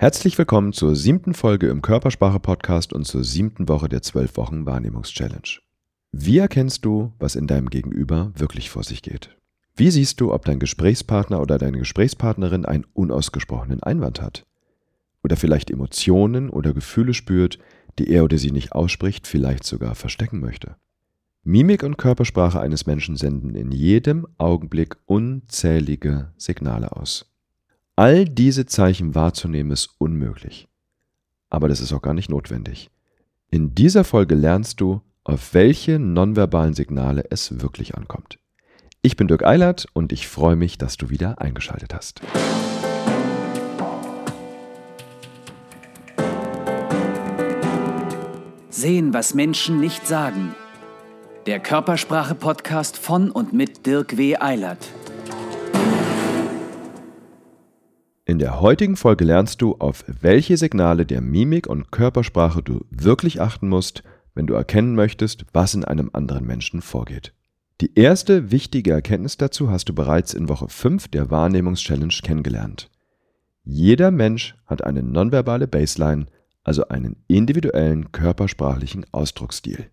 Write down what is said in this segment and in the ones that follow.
Herzlich willkommen zur siebten Folge im Körpersprache-Podcast und zur siebten Woche der zwölf Wochen Wahrnehmungs-Challenge. Wie erkennst du, was in deinem Gegenüber wirklich vor sich geht? Wie siehst du, ob dein Gesprächspartner oder deine Gesprächspartnerin einen unausgesprochenen Einwand hat? Oder vielleicht Emotionen oder Gefühle spürt, die er oder sie nicht ausspricht, vielleicht sogar verstecken möchte? Mimik und Körpersprache eines Menschen senden in jedem Augenblick unzählige Signale aus. All diese Zeichen wahrzunehmen ist unmöglich. Aber das ist auch gar nicht notwendig. In dieser Folge lernst du, auf welche nonverbalen Signale es wirklich ankommt. Ich bin Dirk Eilert und ich freue mich, dass du wieder eingeschaltet hast. Sehen, was Menschen nicht sagen. Der Körpersprache-Podcast von und mit Dirk W. Eilert. In der heutigen Folge lernst du, auf welche Signale der Mimik und Körpersprache du wirklich achten musst, wenn du erkennen möchtest, was in einem anderen Menschen vorgeht. Die erste wichtige Erkenntnis dazu hast du bereits in Woche 5 der Wahrnehmungs-Challenge kennengelernt. Jeder Mensch hat eine nonverbale Baseline, also einen individuellen körpersprachlichen Ausdrucksstil.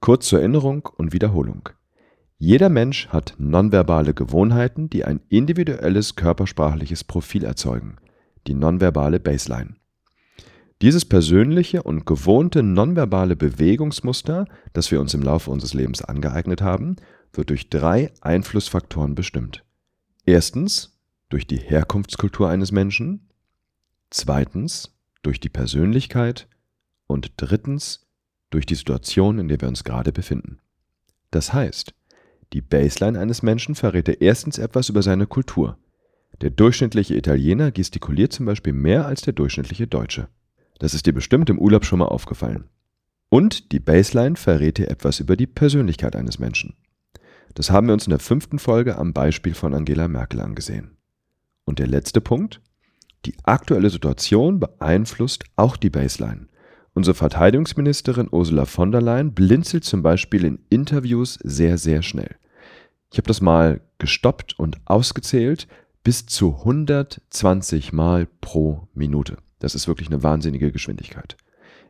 Kurz zur Erinnerung und Wiederholung. Jeder Mensch hat nonverbale Gewohnheiten, die ein individuelles körpersprachliches Profil erzeugen, die nonverbale Baseline. Dieses persönliche und gewohnte nonverbale Bewegungsmuster, das wir uns im Laufe unseres Lebens angeeignet haben, wird durch drei Einflussfaktoren bestimmt. Erstens durch die Herkunftskultur eines Menschen, zweitens durch die Persönlichkeit und drittens durch die Situation, in der wir uns gerade befinden. Das heißt, die Baseline eines Menschen verrät erstens etwas über seine Kultur. Der durchschnittliche Italiener gestikuliert zum Beispiel mehr als der durchschnittliche Deutsche. Das ist dir bestimmt im Urlaub schon mal aufgefallen. Und die Baseline verrät dir etwas über die Persönlichkeit eines Menschen. Das haben wir uns in der fünften Folge am Beispiel von Angela Merkel angesehen. Und der letzte Punkt? Die aktuelle Situation beeinflusst auch die Baseline. Unsere Verteidigungsministerin Ursula von der Leyen blinzelt zum Beispiel in Interviews sehr, sehr schnell. Ich habe das mal gestoppt und ausgezählt, bis zu 120 Mal pro Minute. Das ist wirklich eine wahnsinnige Geschwindigkeit.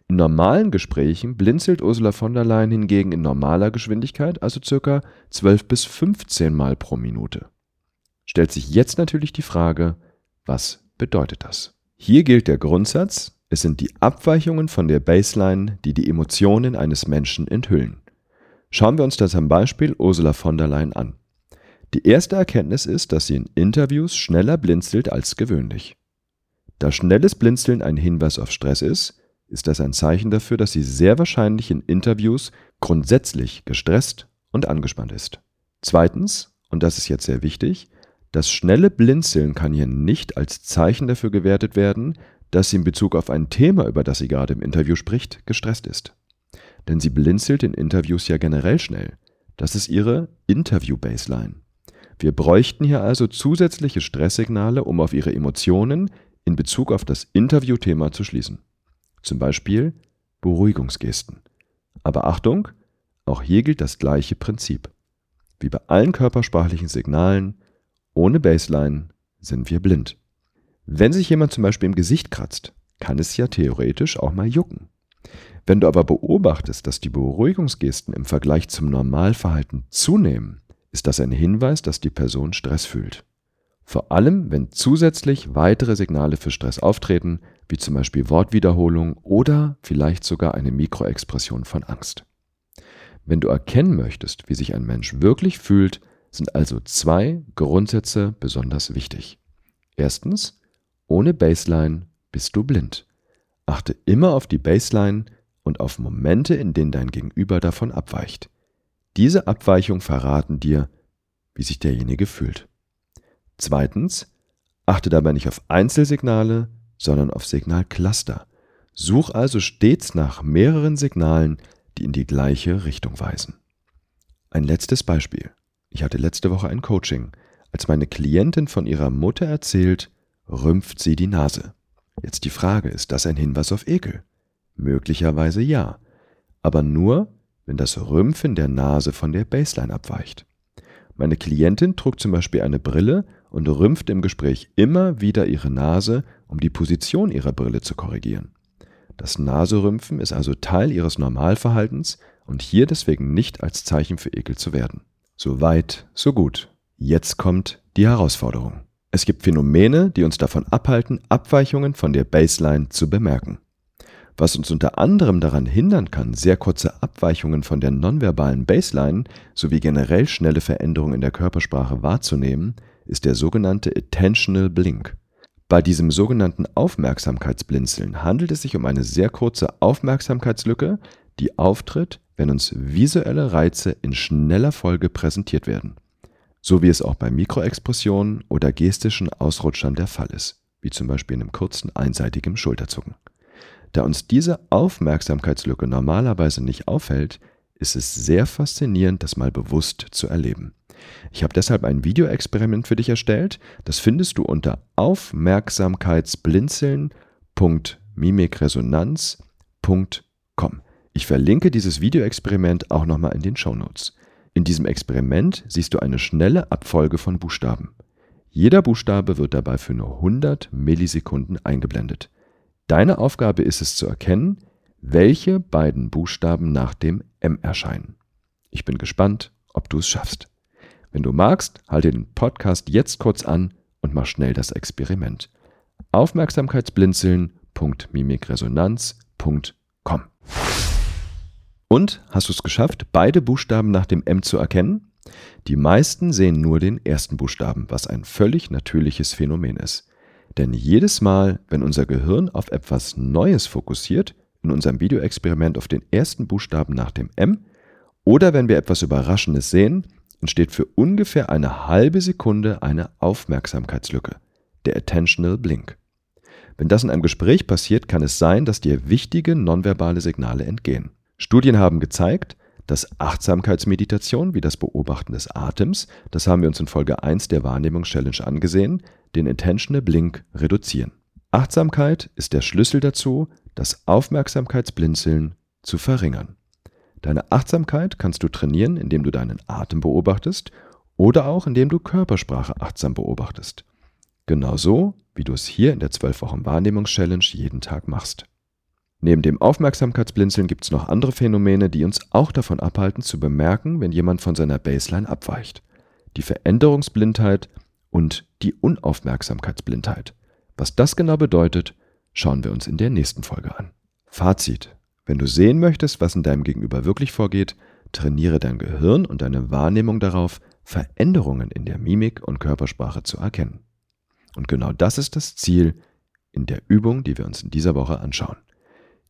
In normalen Gesprächen blinzelt Ursula von der Leyen hingegen in normaler Geschwindigkeit, also circa 12 bis 15 Mal pro Minute. Stellt sich jetzt natürlich die Frage, was bedeutet das? Hier gilt der Grundsatz, es sind die Abweichungen von der Baseline, die die Emotionen eines Menschen enthüllen. Schauen wir uns das am Beispiel Ursula von der Leyen an. Die erste Erkenntnis ist, dass sie in Interviews schneller blinzelt als gewöhnlich. Da schnelles Blinzeln ein Hinweis auf Stress ist, ist das ein Zeichen dafür, dass sie sehr wahrscheinlich in Interviews grundsätzlich gestresst und angespannt ist. Zweitens, und das ist jetzt sehr wichtig, das schnelle Blinzeln kann hier nicht als Zeichen dafür gewertet werden, dass sie in Bezug auf ein Thema, über das sie gerade im Interview spricht, gestresst ist. Denn sie blinzelt in Interviews ja generell schnell. Das ist ihre Interview-Baseline. Wir bräuchten hier also zusätzliche Stresssignale, um auf ihre Emotionen in Bezug auf das Interviewthema zu schließen. Zum Beispiel Beruhigungsgesten. Aber Achtung, auch hier gilt das gleiche Prinzip. Wie bei allen körpersprachlichen Signalen, ohne Baseline sind wir blind. Wenn sich jemand zum Beispiel im Gesicht kratzt, kann es ja theoretisch auch mal jucken. Wenn du aber beobachtest, dass die Beruhigungsgesten im Vergleich zum Normalverhalten zunehmen, ist das ein Hinweis, dass die Person Stress fühlt. Vor allem, wenn zusätzlich weitere Signale für Stress auftreten, wie zum Beispiel Wortwiederholung oder vielleicht sogar eine Mikroexpression von Angst. Wenn du erkennen möchtest, wie sich ein Mensch wirklich fühlt, sind also zwei Grundsätze besonders wichtig. Erstens, ohne Baseline bist du blind. Achte immer auf die Baseline und auf Momente, in denen dein Gegenüber davon abweicht. Diese Abweichung verraten dir, wie sich derjenige fühlt. Zweitens, achte dabei nicht auf Einzelsignale, sondern auf Signalcluster. Such also stets nach mehreren Signalen, die in die gleiche Richtung weisen. Ein letztes Beispiel. Ich hatte letzte Woche ein Coaching. Als meine Klientin von ihrer Mutter erzählt, rümpft sie die Nase. Jetzt die Frage, ist das ein Hinweis auf Ekel? Möglicherweise ja, aber nur, wenn das Rümpfen der Nase von der Baseline abweicht. Meine Klientin trug zum Beispiel eine Brille und rümpft im Gespräch immer wieder ihre Nase, um die Position ihrer Brille zu korrigieren. Das Naserümpfen ist also Teil ihres Normalverhaltens und hier deswegen nicht als Zeichen für Ekel zu werden. So weit, so gut. Jetzt kommt die Herausforderung. Es gibt Phänomene, die uns davon abhalten, Abweichungen von der Baseline zu bemerken. Was uns unter anderem daran hindern kann, sehr kurze Abweichungen von der nonverbalen Baseline sowie generell schnelle Veränderungen in der Körpersprache wahrzunehmen, ist der sogenannte Attentional Blink. Bei diesem sogenannten Aufmerksamkeitsblinzeln handelt es sich um eine sehr kurze Aufmerksamkeitslücke, die auftritt, wenn uns visuelle Reize in schneller Folge präsentiert werden, so wie es auch bei Mikroexpressionen oder gestischen Ausrutschern der Fall ist, wie zum Beispiel in einem kurzen einseitigen Schulterzucken. Da uns diese Aufmerksamkeitslücke normalerweise nicht auffällt, ist es sehr faszinierend, das mal bewusst zu erleben. Ich habe deshalb ein Videoexperiment für dich erstellt. Das findest du unter aufmerksamkeitsblinzeln.mimikresonanz.com. Ich verlinke dieses Videoexperiment auch nochmal in den Show Notes. In diesem Experiment siehst du eine schnelle Abfolge von Buchstaben. Jeder Buchstabe wird dabei für nur 100 Millisekunden eingeblendet. Deine Aufgabe ist es zu erkennen, welche beiden Buchstaben nach dem M erscheinen. Ich bin gespannt, ob du es schaffst. Wenn du magst, halte den Podcast jetzt kurz an und mach schnell das Experiment. Aufmerksamkeitsblinzeln.mimikresonanz.com Und hast du es geschafft, beide Buchstaben nach dem M zu erkennen? Die meisten sehen nur den ersten Buchstaben, was ein völlig natürliches Phänomen ist. Denn jedes Mal, wenn unser Gehirn auf etwas Neues fokussiert, in unserem Videoexperiment auf den ersten Buchstaben nach dem M, oder wenn wir etwas Überraschendes sehen, entsteht für ungefähr eine halbe Sekunde eine Aufmerksamkeitslücke, der Attentional Blink. Wenn das in einem Gespräch passiert, kann es sein, dass dir wichtige nonverbale Signale entgehen. Studien haben gezeigt, dass Achtsamkeitsmeditation wie das Beobachten des Atems, das haben wir uns in Folge 1 der Wahrnehmungschallenge angesehen, den Intentional Blink reduzieren. Achtsamkeit ist der Schlüssel dazu, das Aufmerksamkeitsblinzeln zu verringern. Deine Achtsamkeit kannst du trainieren, indem du deinen Atem beobachtest oder auch indem du Körpersprache achtsam beobachtest. Genauso wie du es hier in der 12 Wochen Wahrnehmungschallenge jeden Tag machst. Neben dem Aufmerksamkeitsblinzeln gibt es noch andere Phänomene, die uns auch davon abhalten zu bemerken, wenn jemand von seiner Baseline abweicht. Die Veränderungsblindheit und die Unaufmerksamkeitsblindheit. Was das genau bedeutet, schauen wir uns in der nächsten Folge an. Fazit. Wenn du sehen möchtest, was in deinem Gegenüber wirklich vorgeht, trainiere dein Gehirn und deine Wahrnehmung darauf, Veränderungen in der Mimik und Körpersprache zu erkennen. Und genau das ist das Ziel in der Übung, die wir uns in dieser Woche anschauen.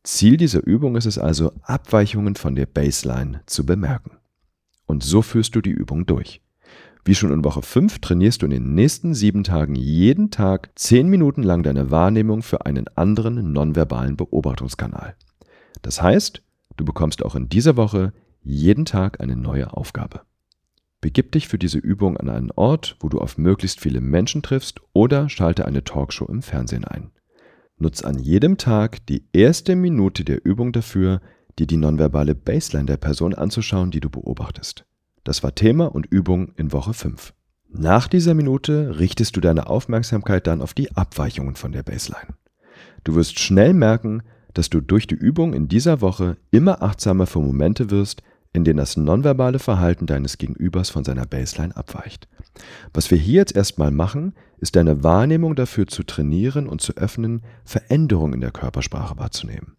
Ziel dieser Übung ist es also, Abweichungen von der Baseline zu bemerken. Und so führst du die Übung durch. Wie schon in Woche 5 trainierst du in den nächsten sieben Tagen jeden Tag 10 Minuten lang deine Wahrnehmung für einen anderen nonverbalen Beobachtungskanal. Das heißt, du bekommst auch in dieser Woche jeden Tag eine neue Aufgabe. Begib dich für diese Übung an einen Ort, wo du auf möglichst viele Menschen triffst oder schalte eine Talkshow im Fernsehen ein. Nutz an jedem Tag die erste Minute der Übung dafür, dir die nonverbale Baseline der Person anzuschauen, die du beobachtest. Das war Thema und Übung in Woche 5. Nach dieser Minute richtest du deine Aufmerksamkeit dann auf die Abweichungen von der Baseline. Du wirst schnell merken, dass du durch die Übung in dieser Woche immer achtsamer für Momente wirst, in denen das nonverbale Verhalten deines Gegenübers von seiner Baseline abweicht. Was wir hier jetzt erstmal machen, ist deine Wahrnehmung dafür zu trainieren und zu öffnen, Veränderungen in der Körpersprache wahrzunehmen.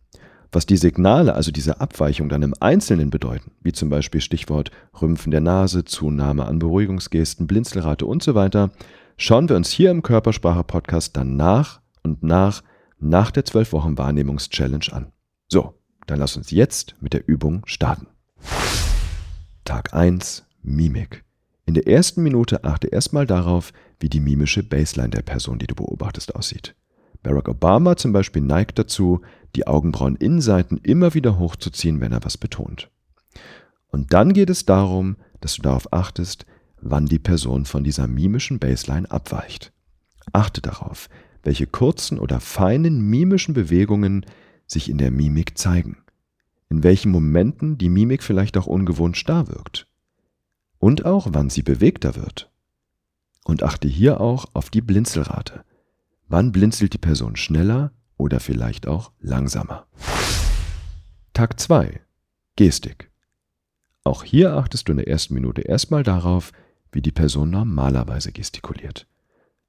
Was die Signale, also diese Abweichung dann im Einzelnen bedeuten, wie zum Beispiel Stichwort Rümpfen der Nase, Zunahme an Beruhigungsgesten, Blinzelrate und so weiter, schauen wir uns hier im Körpersprache-Podcast dann nach und nach nach der 12 Wochen Wahrnehmungs-Challenge an. So, dann lass uns jetzt mit der Übung starten. Tag 1 Mimik. In der ersten Minute achte erstmal darauf, wie die mimische Baseline der Person, die du beobachtest, aussieht. Barack Obama zum Beispiel neigt dazu, die Augenbrauen-Innenseiten immer wieder hochzuziehen, wenn er was betont. Und dann geht es darum, dass du darauf achtest, wann die Person von dieser mimischen Baseline abweicht. Achte darauf, welche kurzen oder feinen mimischen Bewegungen sich in der Mimik zeigen, in welchen Momenten die Mimik vielleicht auch ungewohnt starr wirkt und auch wann sie bewegter wird. Und achte hier auch auf die Blinzelrate. Wann blinzelt die Person schneller oder vielleicht auch langsamer? Tag 2. Gestik. Auch hier achtest du in der ersten Minute erstmal darauf, wie die Person normalerweise gestikuliert.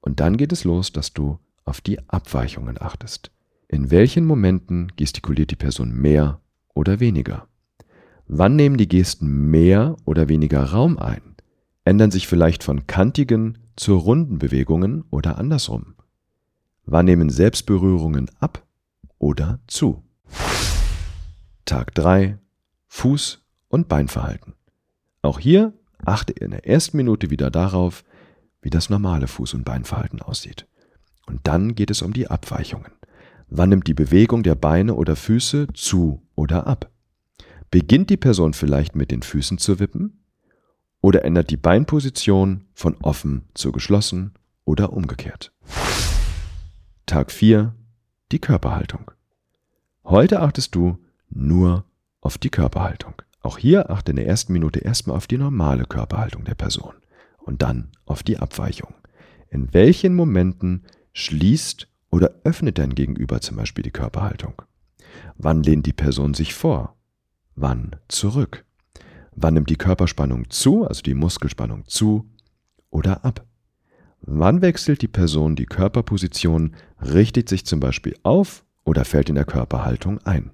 Und dann geht es los, dass du auf die Abweichungen achtest. In welchen Momenten gestikuliert die Person mehr oder weniger? Wann nehmen die Gesten mehr oder weniger Raum ein? Ändern sich vielleicht von kantigen zu runden Bewegungen oder andersrum? Wann nehmen Selbstberührungen ab oder zu? Tag 3 Fuß- und Beinverhalten. Auch hier achte in der ersten Minute wieder darauf, wie das normale Fuß- und Beinverhalten aussieht. Und dann geht es um die Abweichungen. Wann nimmt die Bewegung der Beine oder Füße zu oder ab? Beginnt die Person vielleicht mit den Füßen zu wippen? Oder ändert die Beinposition von offen zu geschlossen oder umgekehrt? Tag 4. Die Körperhaltung. Heute achtest du nur auf die Körperhaltung. Auch hier achte in der ersten Minute erstmal auf die normale Körperhaltung der Person und dann auf die Abweichung. In welchen Momenten schließt oder öffnet dein Gegenüber zum Beispiel die Körperhaltung? Wann lehnt die Person sich vor? Wann zurück? Wann nimmt die Körperspannung zu, also die Muskelspannung zu oder ab? Wann wechselt die Person die Körperposition, richtet sich zum Beispiel auf oder fällt in der Körperhaltung ein?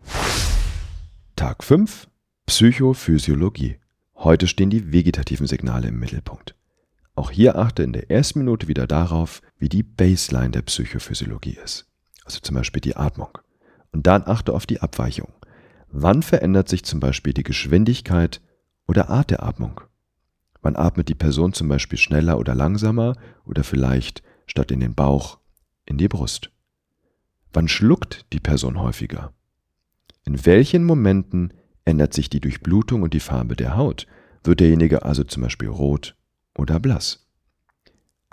Tag 5 Psychophysiologie. Heute stehen die vegetativen Signale im Mittelpunkt. Auch hier achte in der ersten Minute wieder darauf, wie die Baseline der Psychophysiologie ist. Also zum Beispiel die Atmung. Und dann achte auf die Abweichung. Wann verändert sich zum Beispiel die Geschwindigkeit oder Art der Atmung? Wann atmet die Person zum Beispiel schneller oder langsamer oder vielleicht statt in den Bauch in die Brust? Wann schluckt die Person häufiger? In welchen Momenten ändert sich die Durchblutung und die Farbe der Haut? Wird derjenige also zum Beispiel rot oder blass?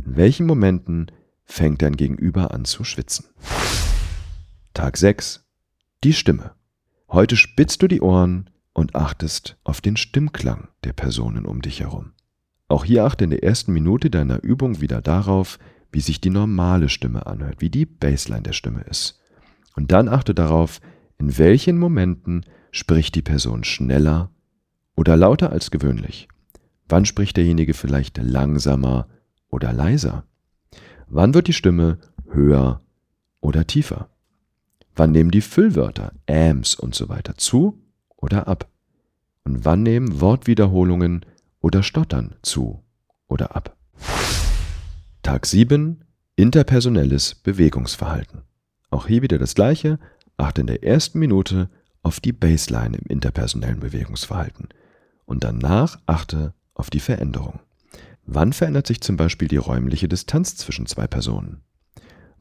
In welchen Momenten fängt dein Gegenüber an zu schwitzen? Tag 6. Die Stimme. Heute spitzt du die Ohren und achtest auf den Stimmklang der Personen um dich herum. Auch hier achte in der ersten Minute deiner Übung wieder darauf, wie sich die normale Stimme anhört, wie die Baseline der Stimme ist. Und dann achte darauf, in welchen Momenten spricht die Person schneller oder lauter als gewöhnlich. Wann spricht derjenige vielleicht langsamer oder leiser? Wann wird die Stimme höher oder tiefer? Wann nehmen die Füllwörter, Ams und so weiter zu oder ab? Und wann nehmen Wortwiederholungen oder Stottern zu oder ab? Tag 7. Interpersonelles Bewegungsverhalten. Auch hier wieder das gleiche. Achte in der ersten Minute auf die Baseline im interpersonellen Bewegungsverhalten und danach achte auf die Veränderung. Wann verändert sich zum Beispiel die räumliche Distanz zwischen zwei Personen?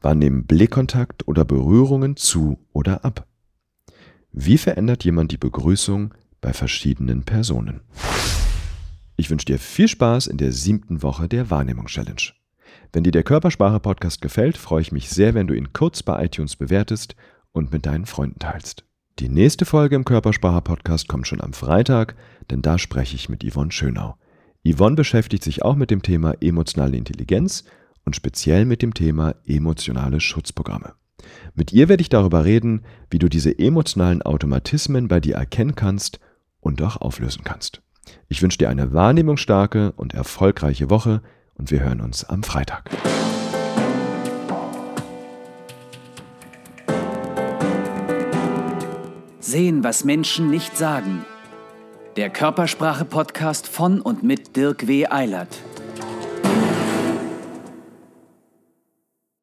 Wann nehmen Blickkontakt oder Berührungen zu oder ab? Wie verändert jemand die Begrüßung bei verschiedenen Personen? Ich wünsche dir viel Spaß in der siebten Woche der Wahrnehmung-Challenge. Wenn dir der Körpersprache-Podcast gefällt, freue ich mich sehr, wenn du ihn kurz bei iTunes bewertest und mit deinen Freunden teilst. Die nächste Folge im Körpersprache-Podcast kommt schon am Freitag, denn da spreche ich mit Yvonne Schönau. Yvonne beschäftigt sich auch mit dem Thema emotionale Intelligenz und speziell mit dem Thema emotionale Schutzprogramme. Mit ihr werde ich darüber reden, wie du diese emotionalen Automatismen bei dir erkennen kannst und auch auflösen kannst. Ich wünsche dir eine wahrnehmungsstarke und erfolgreiche Woche und wir hören uns am Freitag. Sehen, was Menschen nicht sagen. Der Körpersprache-Podcast von und mit Dirk W. Eilert.